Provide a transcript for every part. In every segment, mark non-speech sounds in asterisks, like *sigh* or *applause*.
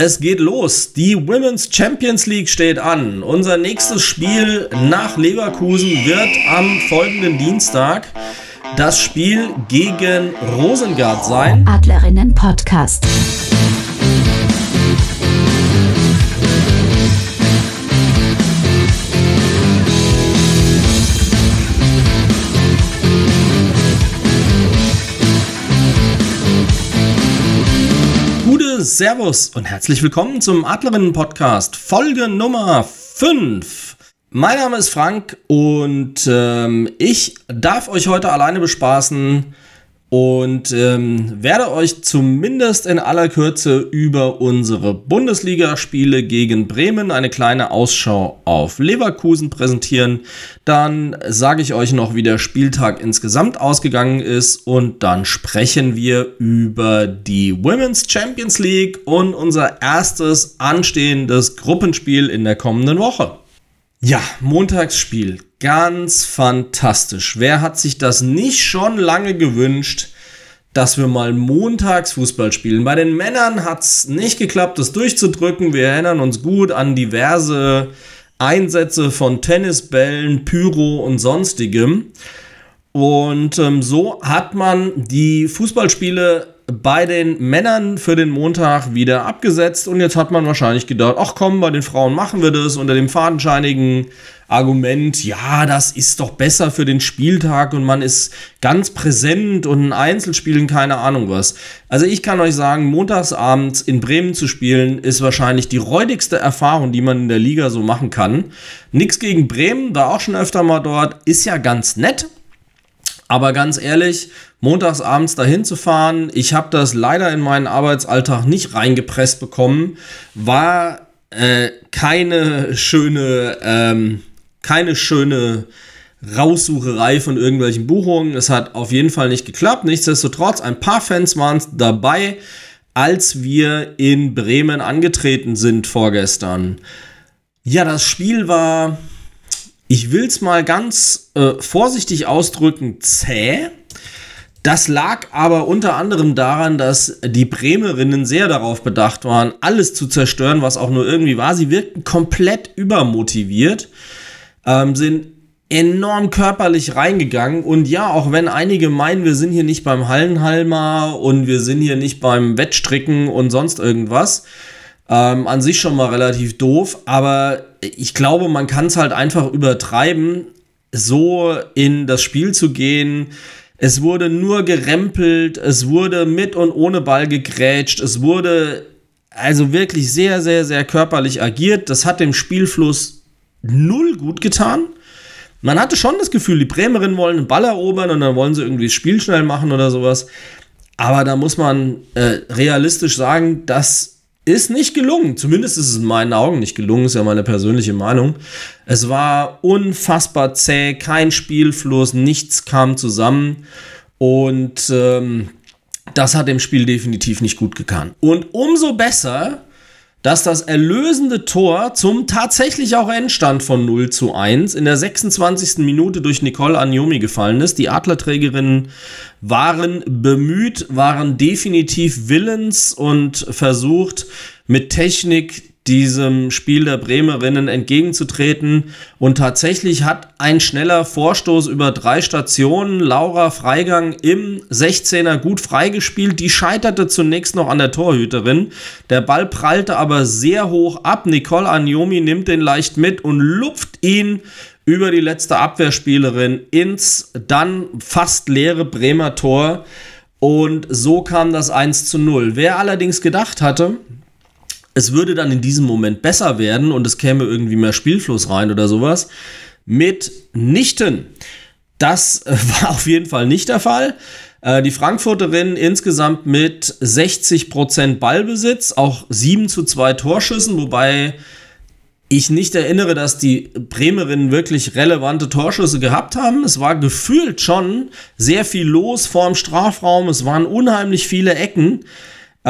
Es geht los. Die Women's Champions League steht an. Unser nächstes Spiel nach Leverkusen wird am folgenden Dienstag das Spiel gegen Rosengard sein. Adlerinnen Podcast. Servus und herzlich willkommen zum Adlerinnen Podcast, Folge Nummer 5. Mein Name ist Frank und ähm, ich darf euch heute alleine bespaßen und ähm, werde euch zumindest in aller Kürze über unsere Bundesligaspiele gegen Bremen eine kleine Ausschau auf Leverkusen präsentieren. Dann sage ich euch noch, wie der Spieltag insgesamt ausgegangen ist und dann sprechen wir über die Women's Champions League und unser erstes anstehendes Gruppenspiel in der kommenden Woche. Ja, Montagsspiel. Ganz fantastisch. Wer hat sich das nicht schon lange gewünscht, dass wir mal montags Fußball spielen? Bei den Männern hat es nicht geklappt, das durchzudrücken. Wir erinnern uns gut an diverse Einsätze von Tennisbällen, Pyro und sonstigem. Und ähm, so hat man die Fußballspiele bei den Männern für den Montag wieder abgesetzt und jetzt hat man wahrscheinlich gedacht, ach komm, bei den Frauen machen wir das unter dem fadenscheinigen Argument, ja, das ist doch besser für den Spieltag und man ist ganz präsent und ein Einzelspielen, keine Ahnung was. Also ich kann euch sagen, montagsabends in Bremen zu spielen, ist wahrscheinlich die räudigste Erfahrung, die man in der Liga so machen kann. Nix gegen Bremen, war auch schon öfter mal dort, ist ja ganz nett, aber ganz ehrlich, montags abends dahin zu fahren, ich habe das leider in meinen Arbeitsalltag nicht reingepresst bekommen, war äh, keine schöne, ähm, keine schöne Raussucherei von irgendwelchen Buchungen. Es hat auf jeden Fall nicht geklappt. Nichtsdestotrotz, ein paar Fans waren dabei, als wir in Bremen angetreten sind vorgestern. Ja, das Spiel war ich will es mal ganz äh, vorsichtig ausdrücken, zäh. Das lag aber unter anderem daran, dass die Bremerinnen sehr darauf bedacht waren, alles zu zerstören, was auch nur irgendwie war. Sie wirkten komplett übermotiviert, ähm, sind enorm körperlich reingegangen und ja, auch wenn einige meinen, wir sind hier nicht beim Hallenhalmer und wir sind hier nicht beim Wettstricken und sonst irgendwas, ähm, an sich schon mal relativ doof, aber ich glaube, man kann es halt einfach übertreiben, so in das Spiel zu gehen. Es wurde nur gerempelt, es wurde mit und ohne Ball gegrätscht, es wurde also wirklich sehr, sehr, sehr körperlich agiert. Das hat dem Spielfluss null gut getan. Man hatte schon das Gefühl, die Bremerinnen wollen den Ball erobern und dann wollen sie irgendwie das Spiel schnell machen oder sowas. Aber da muss man äh, realistisch sagen, dass ist nicht gelungen. Zumindest ist es in meinen Augen nicht gelungen, ist ja meine persönliche Meinung. Es war unfassbar zäh, kein Spielfluss, nichts kam zusammen. Und ähm, das hat dem Spiel definitiv nicht gut getan. Und umso besser, dass das erlösende Tor zum tatsächlich auch Endstand von 0 zu 1 in der 26. Minute durch Nicole Agnomi gefallen ist. Die Adlerträgerinnen waren bemüht, waren definitiv willens und versucht mit Technik diesem Spiel der Bremerinnen entgegenzutreten. Und tatsächlich hat ein schneller Vorstoß über drei Stationen Laura Freigang im 16er gut freigespielt. Die scheiterte zunächst noch an der Torhüterin. Der Ball prallte aber sehr hoch ab. Nicole Agnomi nimmt den leicht mit und lupft ihn über die letzte Abwehrspielerin ins dann fast leere Bremer Tor. Und so kam das 1 zu 0. Wer allerdings gedacht hatte, es würde dann in diesem Moment besser werden und es käme irgendwie mehr Spielfluss rein oder sowas. Mitnichten. Das äh, *laughs* war auf jeden Fall nicht der Fall. Äh, die Frankfurterinnen insgesamt mit 60% Ballbesitz, auch 7 zu 2 Torschüssen, wobei ich nicht erinnere, dass die Bremerinnen wirklich relevante Torschüsse gehabt haben. Es war gefühlt schon sehr viel los vorm Strafraum. Es waren unheimlich viele Ecken.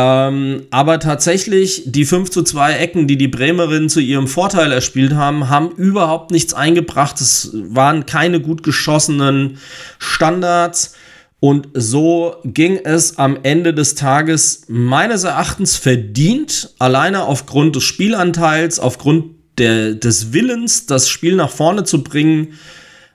Ähm, aber tatsächlich, die 5 zu 2 Ecken, die die Bremerinnen zu ihrem Vorteil erspielt haben, haben überhaupt nichts eingebracht. Es waren keine gut geschossenen Standards. Und so ging es am Ende des Tages meines Erachtens verdient, alleine aufgrund des Spielanteils, aufgrund der, des Willens, das Spiel nach vorne zu bringen.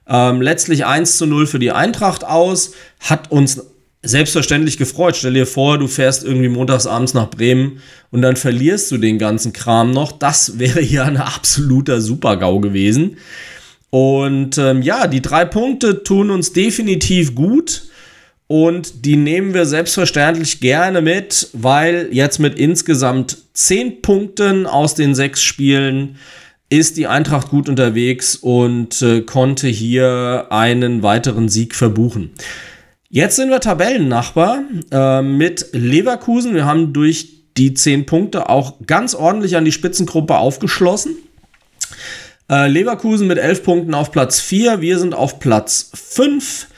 Ähm, letztlich 1 zu 0 für die Eintracht aus, hat uns selbstverständlich gefreut. Stell dir vor, du fährst irgendwie montagsabends nach Bremen und dann verlierst du den ganzen Kram noch. Das *laughs* wäre ja ein absoluter Super-GAU gewesen. Und ähm, ja, die drei Punkte tun uns definitiv gut. Und die nehmen wir selbstverständlich gerne mit, weil jetzt mit insgesamt zehn Punkten aus den sechs Spielen ist die Eintracht gut unterwegs und äh, konnte hier einen weiteren Sieg verbuchen. Jetzt sind wir Tabellennachbar äh, mit Leverkusen. Wir haben durch die zehn Punkte auch ganz ordentlich an die Spitzengruppe aufgeschlossen. Äh, Leverkusen mit elf Punkten auf Platz 4. Wir sind auf Platz 5.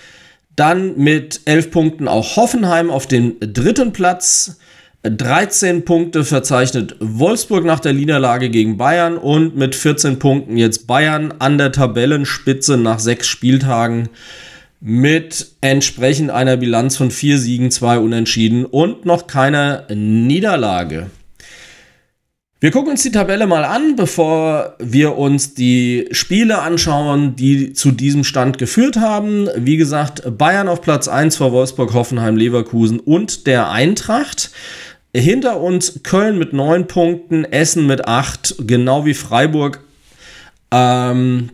Dann mit elf Punkten auch Hoffenheim auf dem dritten Platz. 13 Punkte verzeichnet Wolfsburg nach der Niederlage gegen Bayern und mit 14 Punkten jetzt Bayern an der Tabellenspitze nach sechs Spieltagen mit entsprechend einer Bilanz von vier Siegen, zwei Unentschieden und noch keiner Niederlage. Wir gucken uns die Tabelle mal an, bevor wir uns die Spiele anschauen, die zu diesem Stand geführt haben. Wie gesagt, Bayern auf Platz 1 vor Wolfsburg, Hoffenheim, Leverkusen und der Eintracht. Hinter uns Köln mit 9 Punkten, Essen mit 8, genau wie Freiburg. Ähm,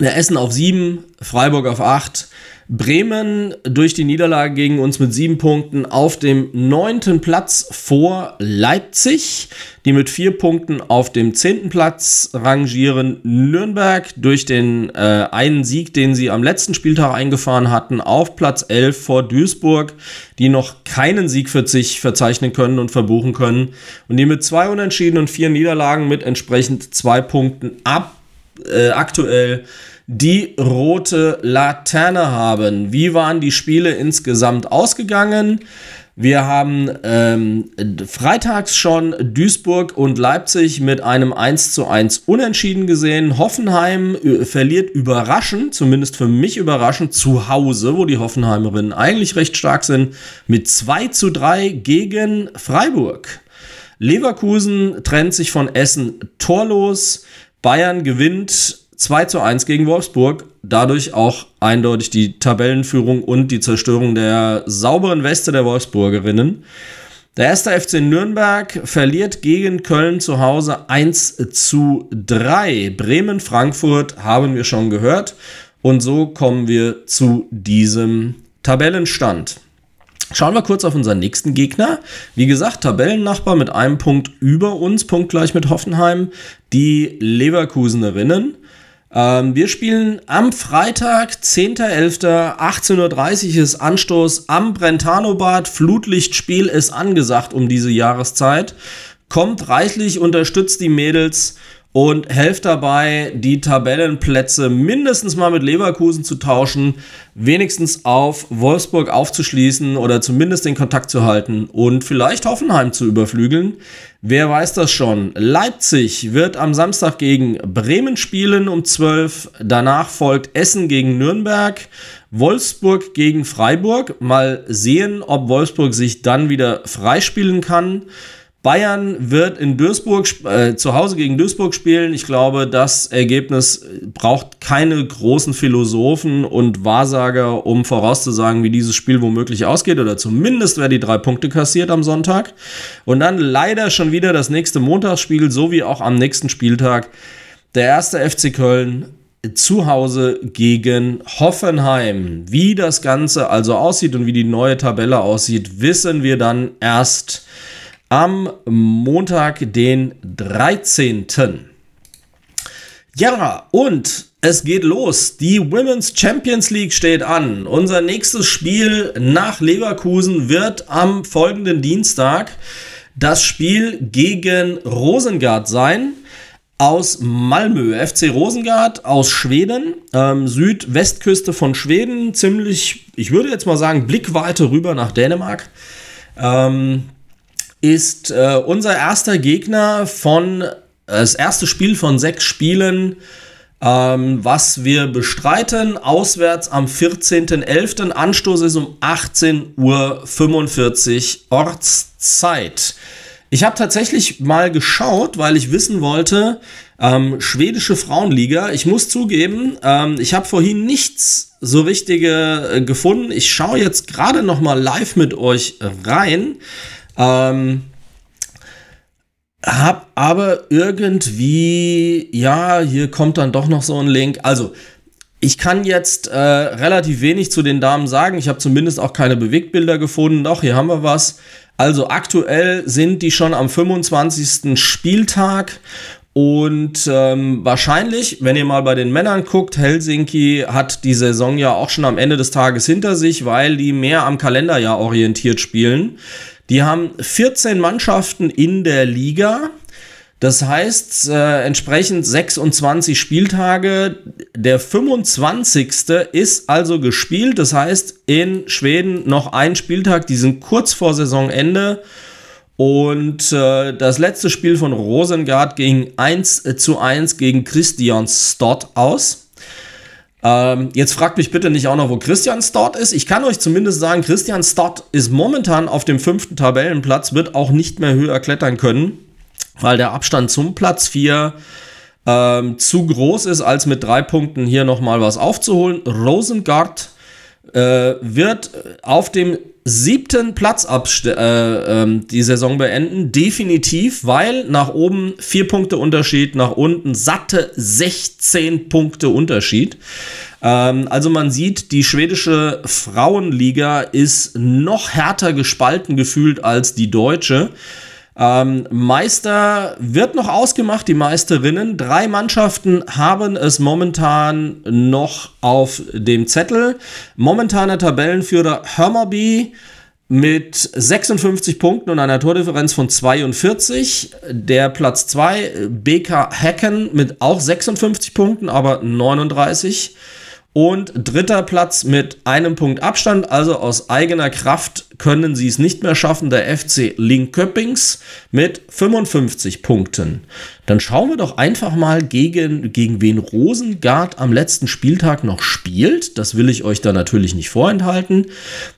Essen auf 7, Freiburg auf 8. Bremen durch die Niederlage gegen uns mit sieben Punkten auf dem neunten Platz vor Leipzig, die mit vier Punkten auf dem zehnten Platz rangieren. Nürnberg durch den äh, einen Sieg, den sie am letzten Spieltag eingefahren hatten, auf Platz 11 vor Duisburg, die noch keinen Sieg für sich verzeichnen können und verbuchen können. Und die mit zwei Unentschieden und vier Niederlagen mit entsprechend zwei Punkten ab äh, aktuell die rote Laterne haben. Wie waren die Spiele insgesamt ausgegangen? Wir haben ähm, freitags schon Duisburg und Leipzig mit einem 1 zu 1 Unentschieden gesehen. Hoffenheim äh, verliert überraschend, zumindest für mich überraschend, zu Hause, wo die Hoffenheimerinnen eigentlich recht stark sind, mit 2 zu 3 gegen Freiburg. Leverkusen trennt sich von Essen torlos. Bayern gewinnt 2 zu 1 gegen Wolfsburg, dadurch auch eindeutig die Tabellenführung und die Zerstörung der sauberen Weste der Wolfsburgerinnen. Der erste FC Nürnberg verliert gegen Köln zu Hause 1 zu 3. Bremen-Frankfurt haben wir schon gehört. Und so kommen wir zu diesem Tabellenstand. Schauen wir kurz auf unseren nächsten Gegner. Wie gesagt, Tabellennachbar mit einem Punkt über uns, punktgleich mit Hoffenheim, die Leverkusenerinnen. Ähm, wir spielen am Freitag, 10.11., 18.30 Uhr ist Anstoß am Brentano-Bad. Flutlichtspiel ist angesagt um diese Jahreszeit. Kommt reichlich, unterstützt die Mädels und helft dabei, die Tabellenplätze mindestens mal mit Leverkusen zu tauschen, wenigstens auf Wolfsburg aufzuschließen oder zumindest den Kontakt zu halten und vielleicht Hoffenheim zu überflügeln. Wer weiß das schon? Leipzig wird am Samstag gegen Bremen spielen um 12. Danach folgt Essen gegen Nürnberg, Wolfsburg gegen Freiburg. Mal sehen, ob Wolfsburg sich dann wieder freispielen kann. Bayern wird in Duisburg äh, zu Hause gegen Duisburg spielen. Ich glaube, das Ergebnis braucht keine großen Philosophen und Wahrsager, um vorauszusagen, wie dieses Spiel womöglich ausgeht oder zumindest wer die drei Punkte kassiert am Sonntag. Und dann leider schon wieder das nächste Montagsspiel, so wie auch am nächsten Spieltag. Der erste FC Köln zu Hause gegen Hoffenheim. Wie das Ganze also aussieht und wie die neue Tabelle aussieht, wissen wir dann erst am Montag, den 13. Ja, und es geht los. Die Women's Champions League steht an. Unser nächstes Spiel nach Leverkusen wird am folgenden Dienstag das Spiel gegen Rosengard sein. Aus Malmö, FC Rosengard aus Schweden, ähm, Südwestküste von Schweden, ziemlich, ich würde jetzt mal sagen, Blickweite rüber nach Dänemark. Ähm, ist äh, unser erster Gegner von, äh, das erste Spiel von sechs Spielen ähm, was wir bestreiten. Auswärts am 14.11. Anstoß ist um 18.45 Uhr Ortszeit. Ich habe tatsächlich mal geschaut, weil ich wissen wollte, ähm, schwedische Frauenliga. Ich muss zugeben, ähm, ich habe vorhin nichts so richtige äh, gefunden. Ich schaue jetzt gerade noch mal live mit euch rein. Ähm, hab aber irgendwie, ja, hier kommt dann doch noch so ein Link. Also, ich kann jetzt äh, relativ wenig zu den Damen sagen. Ich habe zumindest auch keine Bewegtbilder gefunden. Doch, hier haben wir was. Also aktuell sind die schon am 25. Spieltag und ähm, wahrscheinlich, wenn ihr mal bei den Männern guckt, Helsinki hat die Saison ja auch schon am Ende des Tages hinter sich, weil die mehr am Kalenderjahr orientiert spielen. Die haben 14 Mannschaften in der Liga. Das heißt, äh, entsprechend 26 Spieltage. Der 25. ist also gespielt. Das heißt, in Schweden noch ein Spieltag. Die sind kurz vor Saisonende. Und äh, das letzte Spiel von Rosengard ging 1 äh, zu 1 gegen Christian Stott aus. Ähm, jetzt fragt mich bitte nicht auch noch, wo Christian Stott ist. Ich kann euch zumindest sagen, Christian Stott ist momentan auf dem fünften Tabellenplatz, wird auch nicht mehr höher klettern können, weil der Abstand zum Platz 4 ähm, zu groß ist, als mit drei Punkten hier nochmal was aufzuholen. Rosengard äh, wird auf dem siebten Platz äh, äh, die Saison beenden. Definitiv, weil nach oben vier Punkte Unterschied, nach unten satte 16 Punkte Unterschied. Ähm, also man sieht, die schwedische Frauenliga ist noch härter gespalten gefühlt als die deutsche. Ähm, Meister wird noch ausgemacht, die Meisterinnen. Drei Mannschaften haben es momentan noch auf dem Zettel. Momentaner Tabellenführer Hammerby mit 56 Punkten und einer Tordifferenz von 42. Der Platz 2 BK Hacken mit auch 56 Punkten, aber 39. Und dritter Platz mit einem Punkt Abstand, also aus eigener Kraft können sie es nicht mehr schaffen, der FC Linköpings mit 55 Punkten. Dann schauen wir doch einfach mal gegen, gegen wen Rosengard am letzten Spieltag noch spielt. Das will ich euch da natürlich nicht vorenthalten.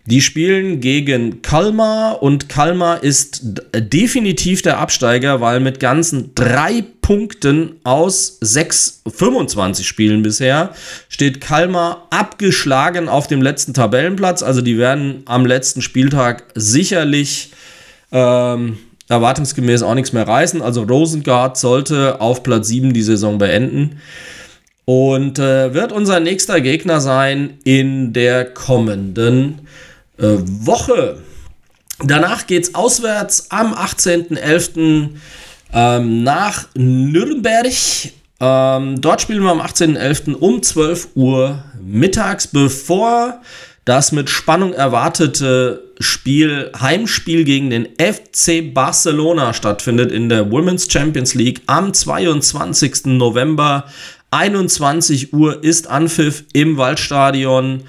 Die spielen gegen Kalmar und Kalmar ist definitiv der Absteiger, weil mit ganzen drei Punkten aus 6, 25 Spielen bisher steht Kalmar abgeschlagen auf dem letzten Tabellenplatz. Also die werden am letzten Spieltag sicherlich ähm, erwartungsgemäß auch nichts mehr reißen. Also Rosengard sollte auf Platz 7 die Saison beenden. Und äh, wird unser nächster Gegner sein in der kommenden äh, Woche. Danach geht es auswärts am 18.11 ähm, nach Nürnberg. Ähm, dort spielen wir am 18.11. um 12 Uhr mittags, bevor das mit Spannung erwartete Spiel, Heimspiel gegen den FC Barcelona stattfindet in der Women's Champions League am 22. November. 21 Uhr ist Anpfiff im Waldstadion.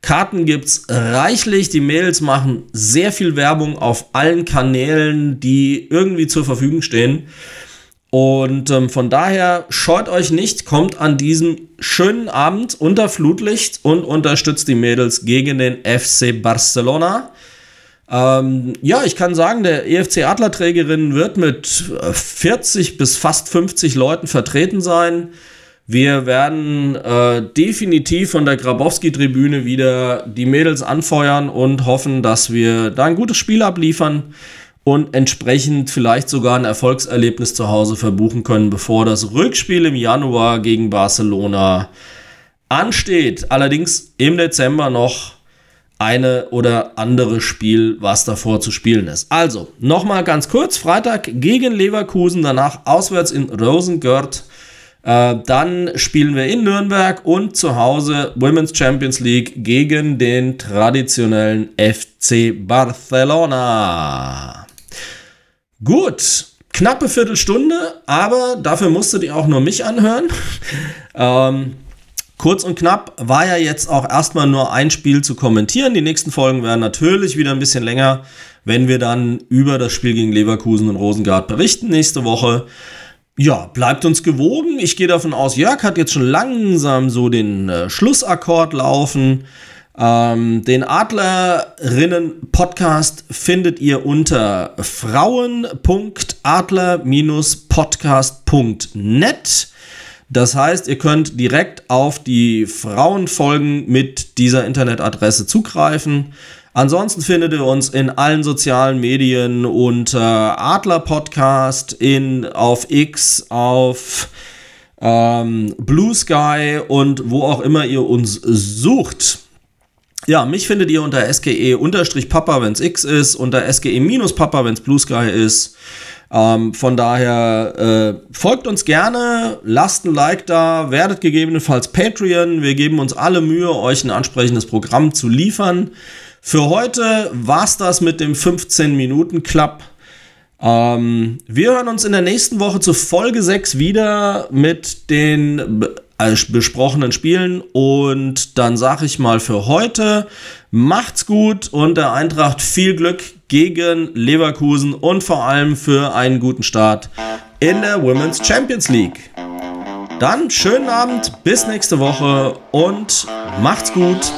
Karten gibt's reichlich. Die Mädels machen sehr viel Werbung auf allen Kanälen, die irgendwie zur Verfügung stehen. Und ähm, von daher scheut euch nicht, kommt an diesem schönen Abend unter Flutlicht und unterstützt die Mädels gegen den FC Barcelona. Ähm, ja, ich kann sagen, der EFC Adlerträgerin wird mit 40 bis fast 50 Leuten vertreten sein. Wir werden äh, definitiv von der Grabowski-Tribüne wieder die Mädels anfeuern und hoffen, dass wir da ein gutes Spiel abliefern und entsprechend vielleicht sogar ein Erfolgserlebnis zu Hause verbuchen können, bevor das Rückspiel im Januar gegen Barcelona ansteht. Allerdings im Dezember noch eine oder andere Spiel, was davor zu spielen ist. Also, nochmal ganz kurz, Freitag gegen Leverkusen, danach auswärts in Rosengörd äh, dann spielen wir in Nürnberg und zu Hause Women's Champions League gegen den traditionellen FC Barcelona. Gut, knappe Viertelstunde, aber dafür musstet ihr auch nur mich anhören. *laughs* ähm, kurz und knapp war ja jetzt auch erstmal nur ein Spiel zu kommentieren. Die nächsten Folgen werden natürlich wieder ein bisschen länger, wenn wir dann über das Spiel gegen Leverkusen und Rosengard berichten nächste Woche. ja, bleibt uns gewogen. Ich gehe davon aus, Jörg hat jetzt schon langsam so den äh, Schlussakkord laufen. Ähm, den Adlerinnen-Podcast findet ihr unter frauen.adler-podcast.net. Das heißt, ihr könnt direkt auf die Frauenfolgen mit dieser Internetadresse zugreifen. Ansonsten findet ihr uns in allen sozialen Medien unter Adler Podcast, in, auf X, auf ähm, Blue Sky und wo auch immer ihr uns sucht. Ja, mich findet ihr unter SGE-Papa, wenn es X ist, unter SGE-Papa, wenn es Blue Sky ist. Ähm, von daher äh, folgt uns gerne, lasst ein Like da, werdet gegebenenfalls Patreon. Wir geben uns alle Mühe, euch ein ansprechendes Programm zu liefern. Für heute war's das mit dem 15-Minuten-Club. Ähm, wir hören uns in der nächsten Woche zu Folge 6 wieder mit den besprochenen Spielen. Und dann sage ich mal für heute, macht's gut und der Eintracht viel Glück gegen Leverkusen und vor allem für einen guten Start in der Women's Champions League. Dann schönen Abend, bis nächste Woche und macht's gut.